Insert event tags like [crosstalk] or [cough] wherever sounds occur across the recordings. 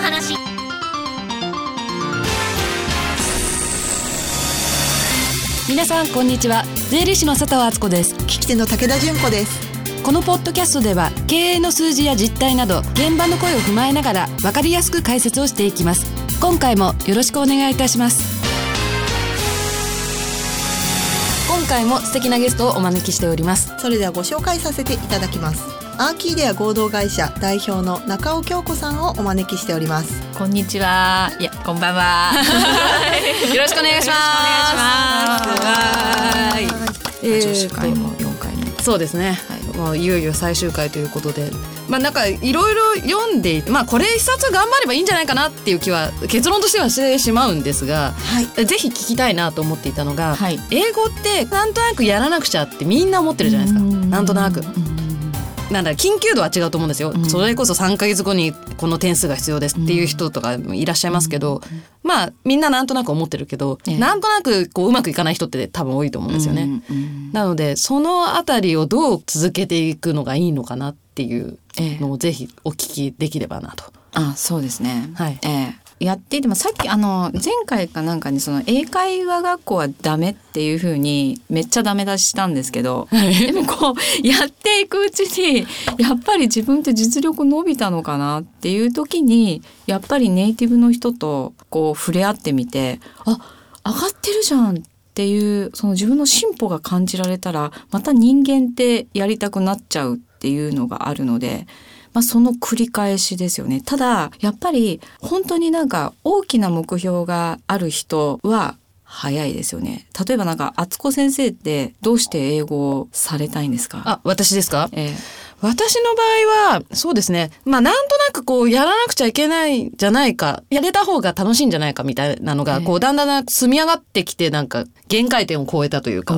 の話。皆さんこんにちは。税理士の佐藤敦子です。聞き手の武田純子です。このポッドキャストでは経営の数字や実態など現場の声を踏まえながら分かりやすく解説をしていきます。今回もよろしくお願いいたします。今回も素敵なゲストをお招きしております。それではご紹介させていただきますアーキーデア合同会社代表の中尾京子さんをお招きしておりますこんにちは。いや、こんばんは。よろしくお願いしますよろしくお願いします。えーと女子会も四回目。そうですね、まあ、いよいよ最終回ということでまあなんかいろいろ読んでいてまあこれ一冊頑張ればいいんじゃないかなっていう気は結論としてはしてしまうんですがはいぜひ聞きたいなと思っていたのが、はい英語ってなんとなくやらなくちゃってみんな思ってるじゃないですかなんとなく。なんだ緊急度は違うと思うんですよ、それこそ3ヶ月後にこの点数が必要ですっていう人とかいらっしゃいますけど、まあみんななんとなく思ってるけど、ええ。なんとなくこううまくいかない人って多分多いと思うんですよね。うんうん。なのでそのあたりをどう続けていくのがいいのかなっていうのをぜひお聞きできればなと。あ、そうですね。はい。ええやっていてもさっきあの前回かなんかにその英会話学校はダメっていう風にめっちゃダメ出ししたんですけど、でもこうやっていくうちにやっぱり自分って実力伸びたのかなっていう時にやっぱりネイティブの人とこう触れ合ってみてあ上がってるじゃんっていうその自分の進歩が感じられたらまた人間ってやりたくなっちゃうっていうのがあるので。まあ、その繰り返しですよね。ただやっぱり本当になんか大きな目標がある人は早いですよね。例えばなんか敦子先生ってどうして英語をされたいんですか？あ私ですか？え私の場合はそうですね。まあなんとなくこうやらなくちゃいけないんじゃないか。やれた方が楽しいんじゃないかみたいなのが、ええ。こうだんだん積み上がってきてなんか限界点を超えたというえか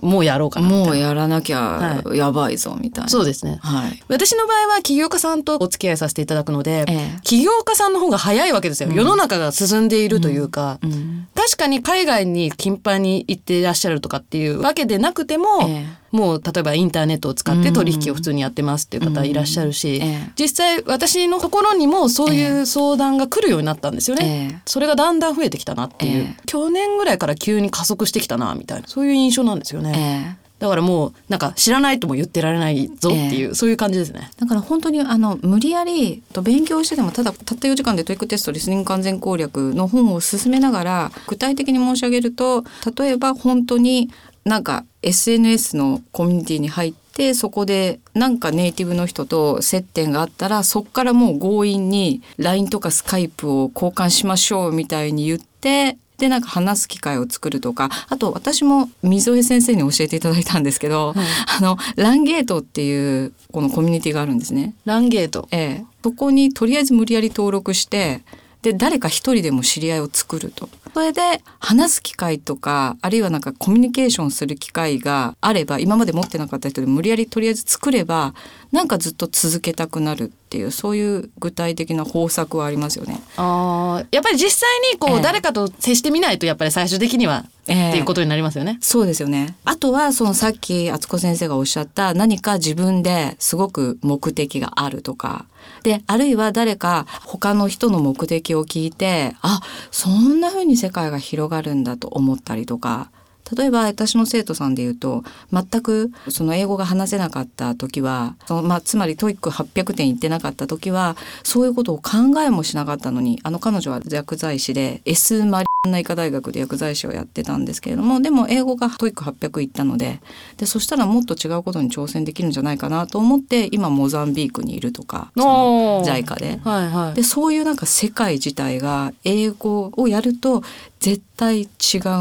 もうやろうかなもうやらなきゃはやばいぞみたいな、そうですね。はい。私の場合は起業家さんとお付き合いさせていただくので、ええ。起業家さんの方が早いわけですよ、世の中が進んでいるというか、うん確かに海外に頻繁に行っていらっしゃるとかっていうわけでなくても、えもう例えばインターネットを使って取引を普通にやってますっていう方いらっしゃるし、ええ。実際私のところにもそういう相談が来るようになったんですよね。ええ。それがだんだん増えてきたなっていう、ええ。去年ぐらいから急に加速してきたなみたいな。そういう印象なんですよえね。えだからもうなんか知らないとも言ってられないぞっていう、そういう感じですね。だから本当にあの無理やりと勉強してでもただたった4時間で TOEIC テストリスニング完全攻略の本を進めながら具体的に申し上げると例えば本当になんか SNS のコミュニティに入ってそこでなんかネイティブの人と接点があったらそこからもう強引に LINE とかスカイプを交換しましょうみたいに言ってでなんか話す機会を作るとかあと私も溝江先生に教えていただいたんですけど、あの Lang-8 っていうこのコミュニティがあるんですね。 Lang-8。ええ、そこにとりあえず無理やり登録してで誰か一人でも知り合いを作ると。それで話す機会とかあるいはなんかコミュニケーションする機会があれば今まで持ってなかった人で無理やりとりあえず作ればなんかずっと続けたくなるっていうそういう具体的な方策はありますよね。あーやっぱり実際にこう、ええ誰かと接してみないとやっぱり最終的には、ええっていうことになりますよね。そうですよね。あとはそのさっき敦子先生がおっしゃった何か自分ですごく目的があるとかであるいは誰か他の人の目的を聞いてあそんな風に世界が広がるんだと思ったりとか。例えば私の生徒さんで言うと全くその英語が話せなかった時はその、まあ、つまり TOEIC 800点いってなかった時はそういうことを考えもしなかったのにあの彼女は薬剤師で S マリアンナ医科大学で薬剤師をやってたんですけれどもでも英語が TOEIC 800いったのででそしたらもっと違うことに挑戦できるんじゃないかなと思って今モザンビークにいるとかそので。はいはい。でそういうなんか世界自体が英語をやると絶対違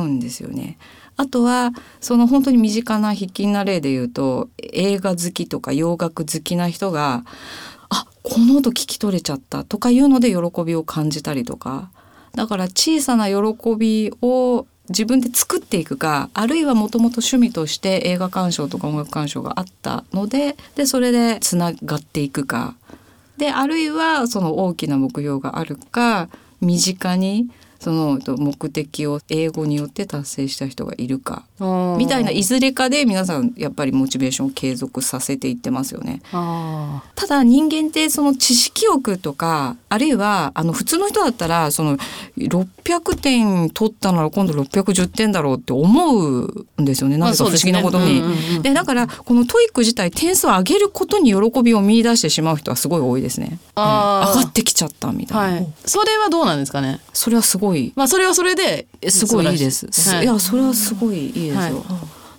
うんですよね。あとはその本当に身近な筆記な例で言うと映画好きとか洋楽好きな人が「あこの音聞き取れちゃった」とかいうので喜びを感じたりとか。だから小さな喜びを自分で作っていくかあるいはもともと趣味として映画鑑賞とか音楽鑑賞があったのででそれでつながっていくか。であるいはその大きな目標があるか身近にその目的を英語によって達成した人がいるかみみたいないずれかで皆さんやっぱりモチベーションを継続させていってますよね。あただ人間ってその知識欲とかあるいはあの普通の人だったらその600点取ったなら今度610点だろうって思うんですよね。なぜか不思議なことに。でだからこの TOEIC 自体点数を上げることに喜びを見出してしまう人はすごい多いですね。うん。上がってきちゃったみたいな、はい。それはどうなんですかね？それはすごいまあそれはそれですごいいいです。はい。い、やそれはすごいいいですよ。はい。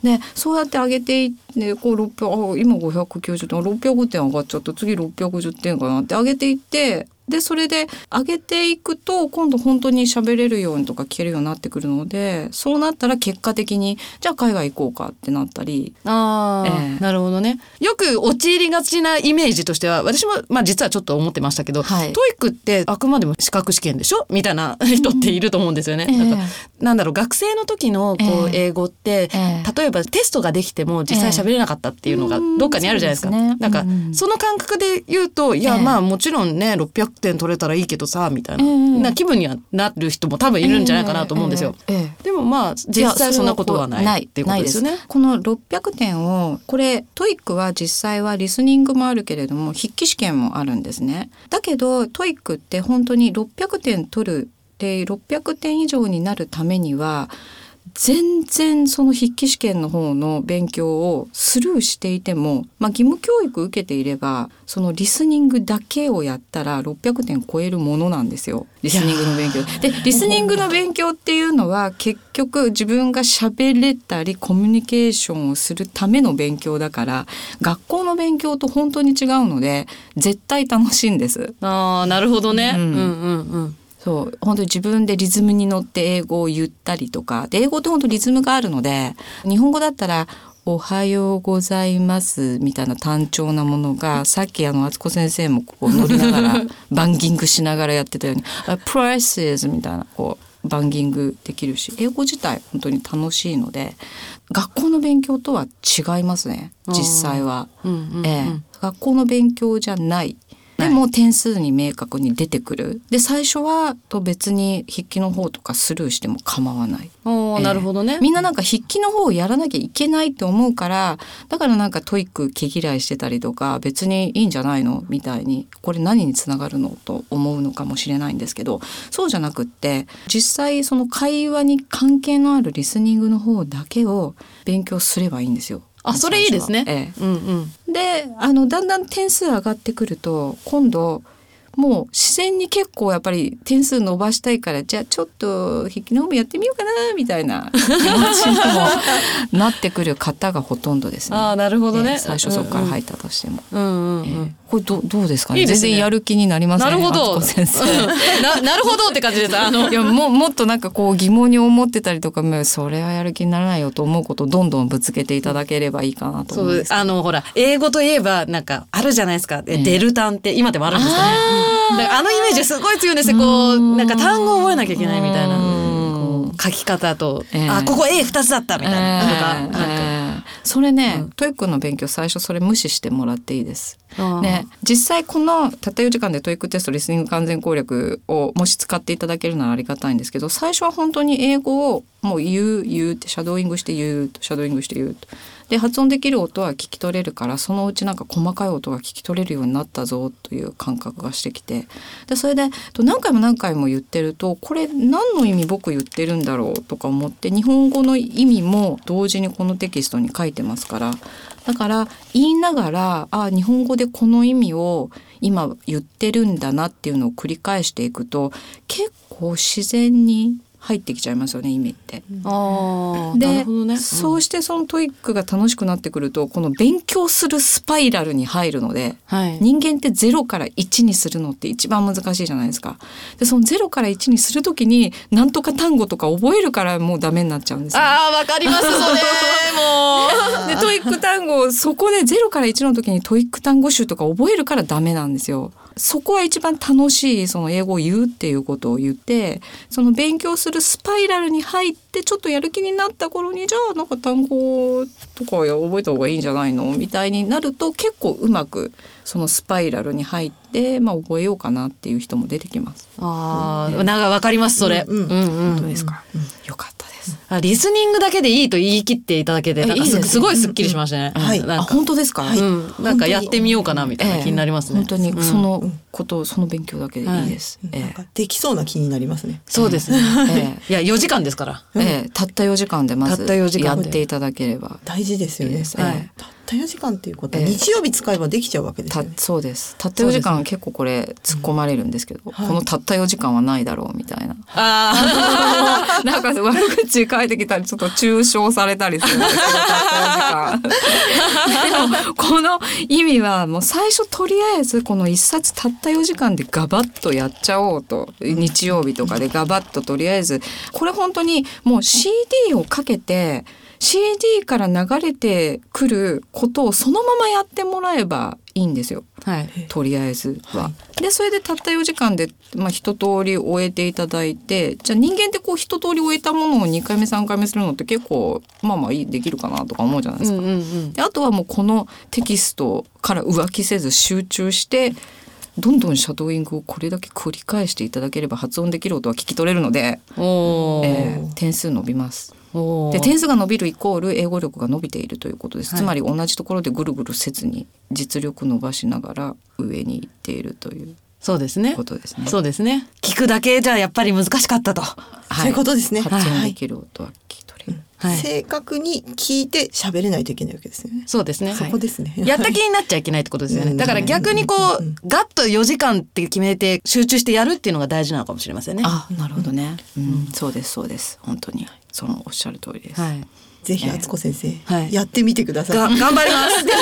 でそうやって上げていってこう600あ今590点600点上がっちゃった。次610点かなって上げていってでそれで上げていくと今度本当に喋れるようにとか聞けるようになってくるのでそうなったら結果的にじゃあ海外行こうかってなったり。ああ、ええ。なるほどね。よく陥りがちなイメージとしては私もまあ実はちょっと思ってましたけど、はい。 TOEIC ってあくまでも資格試験でしょみたいな人っていると思うんですよね。ええ。なんかなんだろう学生の時のこうええ。英語って、ええ。例えばテストができても実際喋れなかったっていうのがうん。どっかにあるじゃないですか。すね。なんかうんその感覚で言うといや、ええ。まあもちろんね600点取れたらいいけどさみたいな,、ええな気分にはなる人も多分いるんじゃないかなと思うんですよ。ええええでもまあ実際そんなことはないっていうことですよね。この600点をこれ TOEIC は実際はリスニングもあるけれども筆記試験もあるんですね。だけど TOEIC って本当に600点取るで600点以上になるためには全然その筆記試験の方の勉強をスルーしていても、まあ、義務教育受けていればそのリスニングだけをやったら600点超えるものなんですよリスニングの勉強。でリスニングの勉強っていうのは結局自分が喋れたりコミュニケーションをするための勉強だから学校の勉強と本当に違うので絶対楽しいんです。ああなるほどね。ううんんうんうん。そう本当に自分でリズムに乗って英語を言ったりとかで英語って本当リズムがあるので日本語だったら「おはようございます」みたいな単調なものが [laughs] さっきあの敦子先生もこう乗りながらバンギングしながらやってたように「プライス」みたいなこうバンギングできるし英語自体本当に楽しいので学校の勉強とは違いますね実際は。うんうんうんええ、学校の勉強じゃない。でも点数に明確に出てくる。で最初はと別に筆記の方とかスルーしても構わない。おーええなるほどね。みんななんか筆記の方をやらなきゃいけないって思うからだからなんか TOEIC 毛嫌いしてたりとか別にいいんじゃないのみたいにこれ何につながるのと思うのかもしれないんですけどそうじゃなくって実際その会話に関係のあるリスニングの方だけを勉強すればいいんですよ。あそれいいですね。ええうんうん。であのだんだん点数上がってくると今度もう自然に結構やっぱり点数伸ばしたいからじゃあちょっと筆記の方もやってみようかなみたいな気持ちにもなってくる方がほとんどですね。[laughs] ああなるほどね。ええ最初そこから入ったとしても。うんうんうん。ええこれどどうですかね？ね全然やる気になりますねなるほど。先生。[laughs] ななるほどって感じです。あのいやももっとなんかこう疑問に思ってたりとかそれはやる気にならないよと思うことをどんどんぶつけていただければいいかなとそ思うんですあのほら英語といえばなんかあるじゃないですか。えでる単って今でもあるんですかね。あのイメージすごい強いんですよ。こうなんか単語を覚えなきゃいけないみたいな。書き方と、ええ。あここ A 二つだったみたいな。とか。ええ。なんかええ。それね、うん。 TOEIC の勉強最初それ無視してもらっていいです。ね、実際このたった4時間で TOEIC テストリスニング完全攻略をもし使っていただけるならありがたいんですけど最初は本当に英語をもう言う言うってシャドーイングして言うとシャドーイングして言うと。で発音できる音は聞き取れるからそのうちなんか細かい音が聞き取れるようになったぞという感覚がしてきて。でそれでと何回も何回も言ってるとこれ何の意味僕言ってるんだだろうとか思って日本語の意味も同時にこのテキストに書いてますから。だから言いながらああ日本語でこの意味を今言ってるんだなっていうのを繰り返していくと結構自然に入ってきちゃいますよね意味って。あでね。そうしてその TOEIC が楽しくなってくるとこの勉強するスパイラルに入るのではい。人間って0から1にするのって一番難しいじゃないですか。でその0から1にする時に何とか単語とか覚えるからもうダメになっちゃうんですよ。ああわかりますそれもう。[laughs] で TOEIC 単語そこで0から1の時に TOEIC 単語集とか覚えるからダメなんですよ。そこは一番楽しいその英語を言うっていうことを言ってその勉強するスパイラルに入ってちょっとやる気になった頃にじゃあなんか単語とか覚えた方がいいんじゃないのみたいになると結構うまくそのスパイラルに入って、まあ、覚えようかなっていう人も出てきます。ああ、なんかわかりますそれ。うんうんうん本当ですか、よかった。あリスニングだけでいいと言い切っていただけて、なんすごいすっきりしましたね。うんはい。あ本当ですか、うん、なんかやってみようかなみたいな気になりますね。本当に。うん。そのこと、その勉強だけでいいです。えなんかできそうな気になりますね。そうですね。ええ。[laughs] いや4時間ですから。ええ。えたった4時間でまずたった4時やっていただければ。大事ですよね。はいえたった4時間っていうことはええ。日曜日使えばできちゃうわけですたよね。そうです。たった4時間結構これ突っ込まれるんですけど、はい。このたった4時間はないだろうみたいな。あ [laughs] なんか悪口書いてきたりちょっと抽象されたりするんですけどたった4時間。でもこの意味はもう最初とりあえずこの一冊たった4時間でガバッとやっちゃおうと日曜日とかでガバッととりあえずこれ本当にもう CD をかけて CD から流れてくることをそのままやってもらえばいいんですよ。あ。はい。とりあえずは。でそれでたった4時間で、まあ、一通り終えていただいてじゃあ人間ってこう一通り終えたものを2回目3回目するのって結構まあまあいいできるかなとか思うじゃないですか。あとはもうこのテキストから浮気せず集中してどんどんシャドーイングをこれだけ繰り返していただければ発音できる音は聞き取れるので、えー点数伸びます。で点数が伸びるイコール英語力が伸びているということです、はいつまり同じところでぐるぐるせずに実力伸ばしながら上に行っているというそうですねこ。とですね。そうですね。聞くだけじゃやっぱり難しかったと。そういうことですね。発音はいできる音は。正確に聞いて喋れないといけないわけですよね。そうですね。そこですね。やった気になっちゃいけないってことですよね。うんだから逆にこう、ガッと4時間って決めて集中してやるっていうのが大事なのかもしれませんね。あ、なるほどね。うん、そうですそうです。本当にそのおっしゃる通りです。はい。ぜひ敦子先生、はいやってみてください。が頑張ります。[laughs]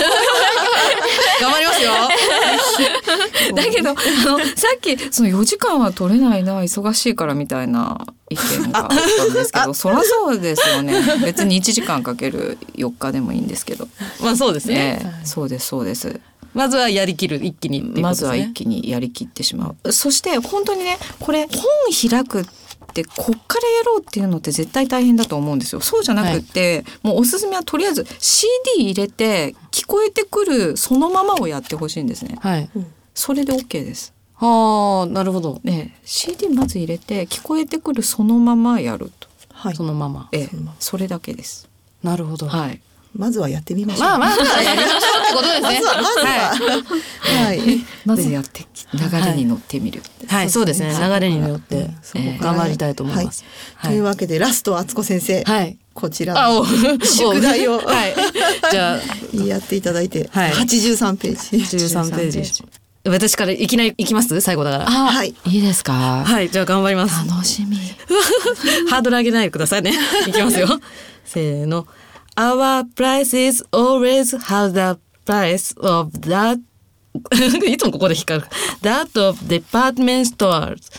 頑張りますよ。[laughs] だけどあのさっきその4時間は取れないな忙しいからみたいな意見があったんですけど [laughs] そりゃそうですよね別に1時間かける4日でもいいんですけど、まあそうですね。ええそうですそうですまずはやりきる一気にっていうことま。ずは一気にやりきってしまうそして本当にねこれ本開くってこっからやろうっていうのって絶対大変だと思うんですよそうじゃなくって、もうおすすめはとりあえず CD 入れて聞こえてくるそのままをやってほしいんですねはい。それで OK ですはあ、なるほど。ね、CD まず入れて聞こえてくるそのままやると、はいそ。のまま。ええそのままそれだけです。なるほど。はい。まずはやってみましょう。まあまあまあやりましょうってことですね。まずは、まずは、はい。まずやってき流れに乗ってみる。はい、そうですね。流れに乗ってうんそこ頑張りたいと思います。というわけでラスト敦子先生、はい。こちら宿題をはい。[laughs] じゃあ、やっていただいて、はい83ページ。13ページ。私からいきなりいきます？最後だから。あ、はいいいですか？はい、じゃあ頑張ります。楽しみ。[laughs] ハードル上げないでくださいね。[laughs] いきますよ。せーの。Our prices always have the price of that [laughs] いつもここで光る。That of department stores.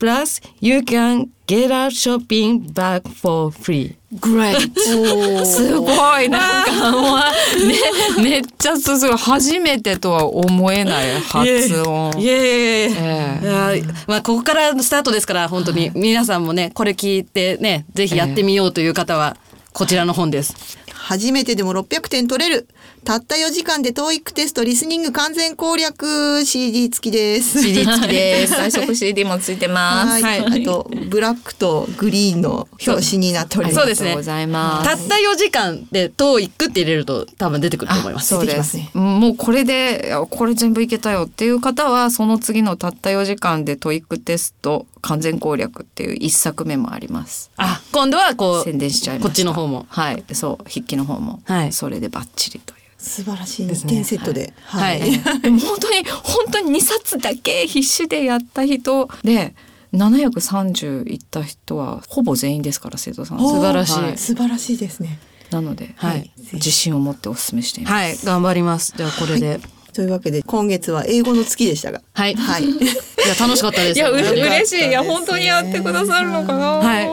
Plus, you can get a shopping bag for free. Great。[laughs] すごいなんかね [laughs] めっちゃすごい初めてとは思えない発音。イエーイ。ええいやーまあここからスタートですから本当に皆さんもねこれ聞いてねぜひやってみようという方はこちらの本です。初めてでも600点取れる。たった4時間で TOEIC テストリスニング完全攻略 CD 付きです。CD 付きです。最速 CD もついてます。はい、はいあとブラックとグリーンの表紙になっております。そうですねありがとうございます。たった4時間で TOEIC って入れると多分出てくると思います。そうです。もうこれでこれ全部いけたよっていう方はその次のたった4時間で TOEIC テスト完全攻略っていう一作目もあります。あ今度はこう宣伝しちゃいました。こっちの方も。はい、そう筆記の方も、はいそれでバッチリという。素晴らしい2ですね。点セットで。はい。でも本当に本当に2冊だけ必死でやった人で730いった人はほぼ全員ですから生徒さん。素晴らしい。は素晴らしいですね。なので、はい。自信を持ってお勧めしています。はい。頑張ります。じゃあこれで、というわけで今月は英語の月でしたが、はい。はい。[laughs] いや楽しかったです。いや嬉しいいや本当にやってくださるのかな。はい。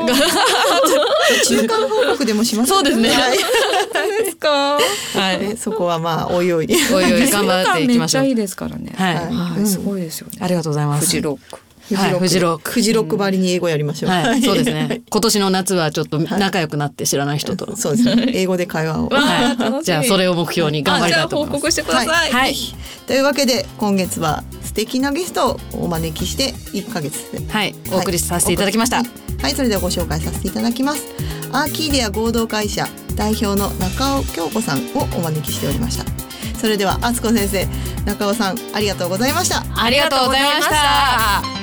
中間報告でもします。そうですねはい。何ですか。はい。ねそこはまあおいおい。おいおい頑張っていきましょう [laughs] めっちゃい。いですからね。はい。はいはい、すごいですよね。ありがとうございます。フジロック。はいフジロックフジロックばりに英語やりましょう。はい、[laughs] そうですね。今年の夏はちょっと仲良くなって知らない人と。[laughs] そうですね。英語で会話を。はい。[laughs] じゃあそれを目標に頑張りたいと思います。あじゃあ報告してください。はい。というわけで今月は素敵なゲストをお招きして1ヶ月ではい、お送りさせていただきました。はい、それではご紹介させていただきます。アーキーデア合同会社代表の中尾京子さんをお招きしておりました。それでは敦子先生、中尾さんありがとうございました。ありがとうございました。